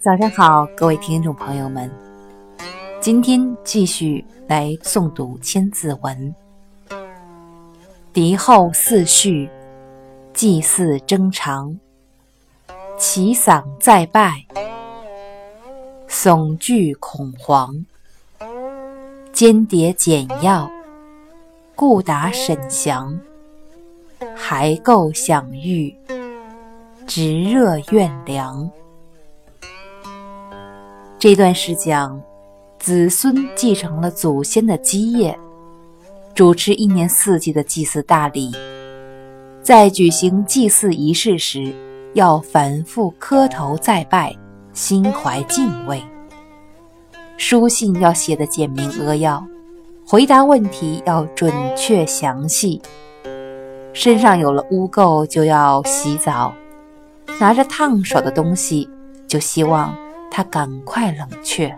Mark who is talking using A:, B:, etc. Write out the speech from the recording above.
A: 早上好，各位听众朋友们，今天继续来诵读《千字文》。敌后四序，祭祀征长，齐丧再拜，悚惧恐惶，间谍简要，故达沈祥，还构享誉，直热怨凉。这段是讲子孙继承了祖先的基业，主持一年四季的祭祀大礼，在举行祭祀仪式时，要反复磕头再拜，心怀敬畏。书信要写的简明扼要，回答问题要准确详细。身上有了污垢就要洗澡，拿着烫手的东西就希望。它赶快冷却。